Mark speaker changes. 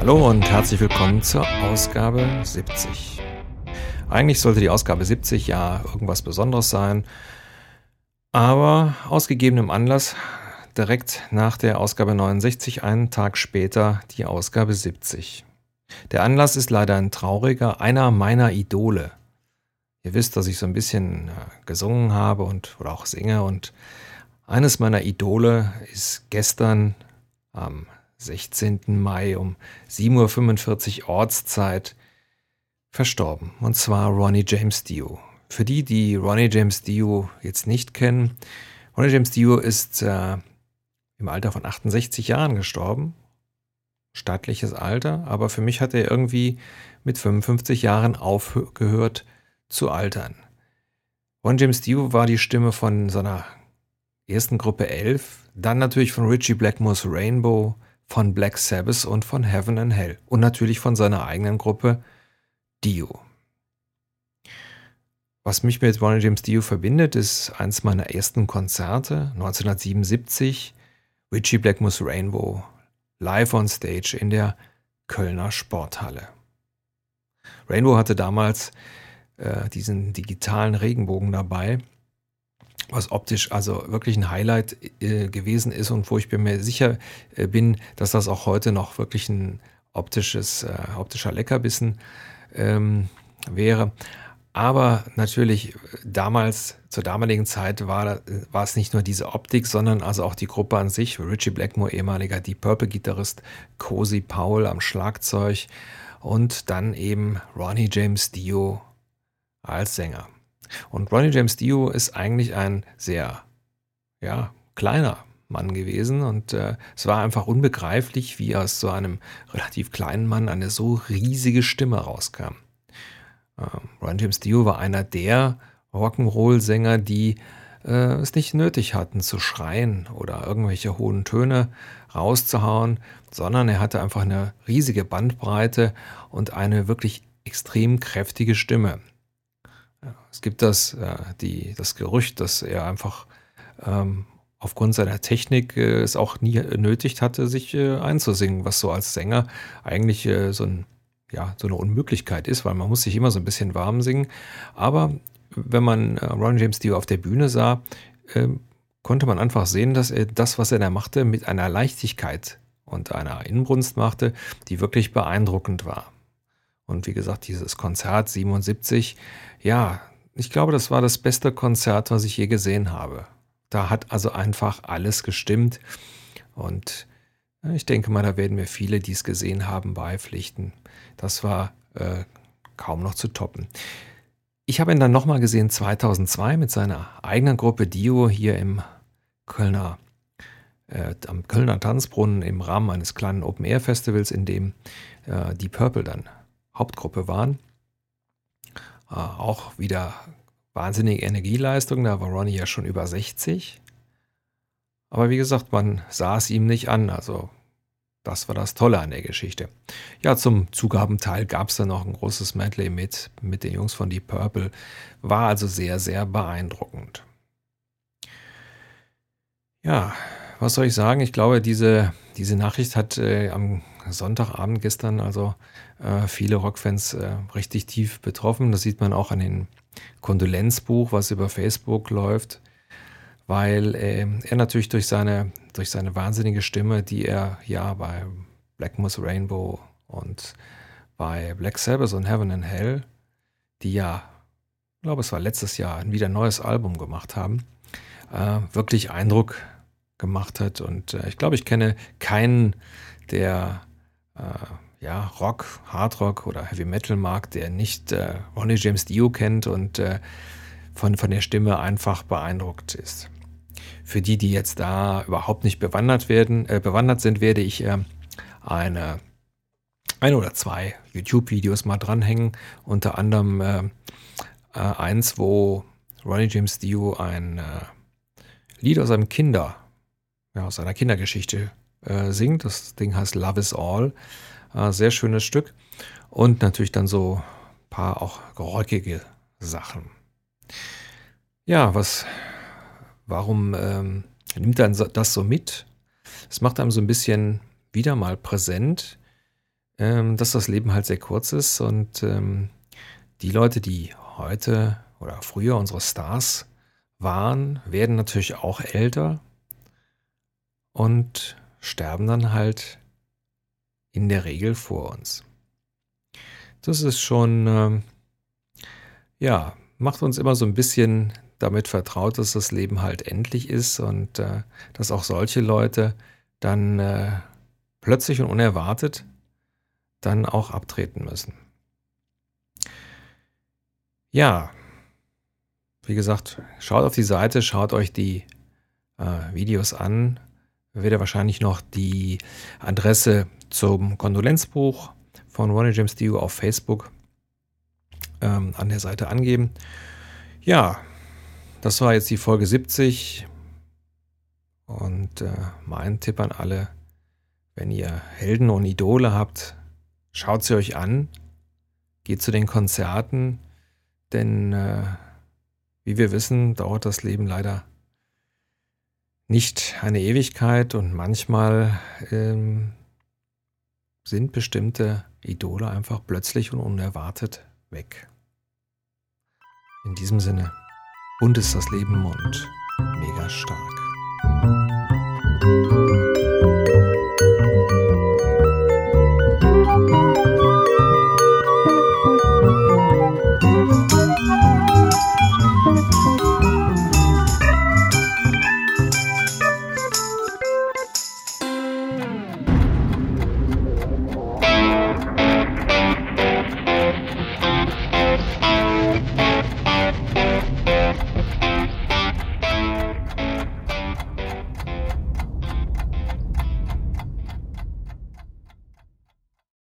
Speaker 1: Hallo und herzlich willkommen zur Ausgabe 70. Eigentlich sollte die Ausgabe 70 ja irgendwas Besonderes sein, aber aus gegebenem Anlass direkt nach der Ausgabe 69, einen Tag später, die Ausgabe 70. Der Anlass ist leider ein trauriger, einer meiner Idole. Ihr wisst, dass ich so ein bisschen äh, gesungen habe und oder auch singe und eines meiner Idole ist gestern am 16. Mai um 7.45 Uhr Ortszeit verstorben. Und zwar Ronnie James Dio. Für die, die Ronnie James Dio jetzt nicht kennen, Ronnie James Dio ist äh, im Alter von 68 Jahren gestorben. Stattliches Alter, aber für mich hat er irgendwie mit 55 Jahren aufgehört zu altern. Ron James Dio war die Stimme von seiner ersten Gruppe 11, dann natürlich von Richie Blackmore's Rainbow, von Black Sabbath und von Heaven and Hell und natürlich von seiner eigenen Gruppe Dio. Was mich mit Ronnie James Dio verbindet, ist eins meiner ersten Konzerte 1977 Richie Blackmore's Rainbow live on stage in der Kölner Sporthalle. Rainbow hatte damals äh, diesen digitalen Regenbogen dabei, was optisch also wirklich ein Highlight äh, gewesen ist und wo ich mir sicher äh, bin, dass das auch heute noch wirklich ein optisches, äh, optischer Leckerbissen ähm, wäre. Aber natürlich damals, zur damaligen Zeit war, war es nicht nur diese Optik, sondern also auch die Gruppe an sich. Richie Blackmore, ehemaliger Deep Purple Gitarrist, Cozy Powell am Schlagzeug und dann eben Ronnie James Dio als Sänger. Und Ronnie James Dio ist eigentlich ein sehr, ja, kleiner Mann gewesen und äh, es war einfach unbegreiflich, wie aus so einem relativ kleinen Mann eine so riesige Stimme rauskam. Ähm, Ron James Dio war einer der Rock'n'Roll-Sänger, die äh, es nicht nötig hatten zu schreien oder irgendwelche hohen Töne rauszuhauen, sondern er hatte einfach eine riesige Bandbreite und eine wirklich extrem kräftige Stimme. Es gibt das, äh, die, das Gerücht, dass er einfach ähm, aufgrund seiner Technik äh, es auch nie nötigt hatte, sich äh, einzusingen, was so als Sänger eigentlich äh, so ein ja, so eine Unmöglichkeit ist, weil man muss sich immer so ein bisschen warm singen. Aber wenn man äh, Ron James Dio auf der Bühne sah, äh, konnte man einfach sehen, dass er das, was er da machte, mit einer Leichtigkeit und einer Inbrunst machte, die wirklich beeindruckend war. Und wie gesagt, dieses Konzert 77, ja, ich glaube, das war das beste Konzert, was ich je gesehen habe. Da hat also einfach alles gestimmt. Und ich denke mal, da werden mir viele, die es gesehen haben, beipflichten. Das war äh, kaum noch zu toppen. Ich habe ihn dann nochmal gesehen 2002 mit seiner eigenen Gruppe Dio hier im Kölner, äh, am Kölner Tanzbrunnen im Rahmen eines kleinen Open-Air-Festivals, in dem äh, die Purple dann Hauptgruppe waren. Äh, auch wieder wahnsinnige Energieleistung, da war Ronnie ja schon über 60. Aber wie gesagt, man sah es ihm nicht an. Also das war das Tolle an der Geschichte. Ja, zum Zugabenteil gab es dann noch ein großes Medley mit, mit den Jungs von Deep Purple. War also sehr, sehr beeindruckend. Ja, was soll ich sagen? Ich glaube, diese, diese Nachricht hat äh, am Sonntagabend gestern also äh, viele Rockfans äh, richtig tief betroffen. Das sieht man auch an dem Kondolenzbuch, was über Facebook läuft weil äh, er natürlich durch seine, durch seine wahnsinnige Stimme, die er ja bei Black Moss Rainbow und bei Black Sabbath und Heaven and Hell, die ja, ich glaube, es war letztes Jahr, wieder ein neues Album gemacht haben, äh, wirklich Eindruck gemacht hat. Und äh, ich glaube, ich kenne keinen, der äh, ja, Rock, Hardrock oder Heavy Metal mag, der nicht äh, Ronnie James Dio kennt und äh, von, von der Stimme einfach beeindruckt ist. Für die, die jetzt da überhaupt nicht bewandert werden, äh, bewandert sind, werde ich äh, eine ein oder zwei YouTube-Videos mal dranhängen. Unter anderem äh, äh, eins, wo Ronnie James Dio ein äh, Lied aus einem Kinder, ja, aus einer Kindergeschichte äh, singt. Das Ding heißt Love is All. Äh, sehr schönes Stück. Und natürlich dann so ein paar auch geräuckige Sachen. Ja, was Warum ähm, nimmt er das so mit? Es macht einem so ein bisschen wieder mal präsent, ähm, dass das Leben halt sehr kurz ist und ähm, die Leute, die heute oder früher unsere Stars waren, werden natürlich auch älter und sterben dann halt in der Regel vor uns. Das ist schon, äh, ja, macht uns immer so ein bisschen damit vertraut, dass das Leben halt endlich ist und äh, dass auch solche Leute dann äh, plötzlich und unerwartet dann auch abtreten müssen. Ja, wie gesagt, schaut auf die Seite, schaut euch die äh, Videos an. Wird ihr wahrscheinlich noch die Adresse zum Kondolenzbuch von Ronnie James Dio auf Facebook ähm, an der Seite angeben. Ja, das war jetzt die Folge 70. Und äh, mein Tipp an alle, wenn ihr Helden und Idole habt, schaut sie euch an, geht zu den Konzerten, denn äh, wie wir wissen, dauert das Leben leider nicht eine Ewigkeit und manchmal ähm, sind bestimmte Idole einfach plötzlich und unerwartet weg. In diesem Sinne, bunt ist das Leben und mega stark.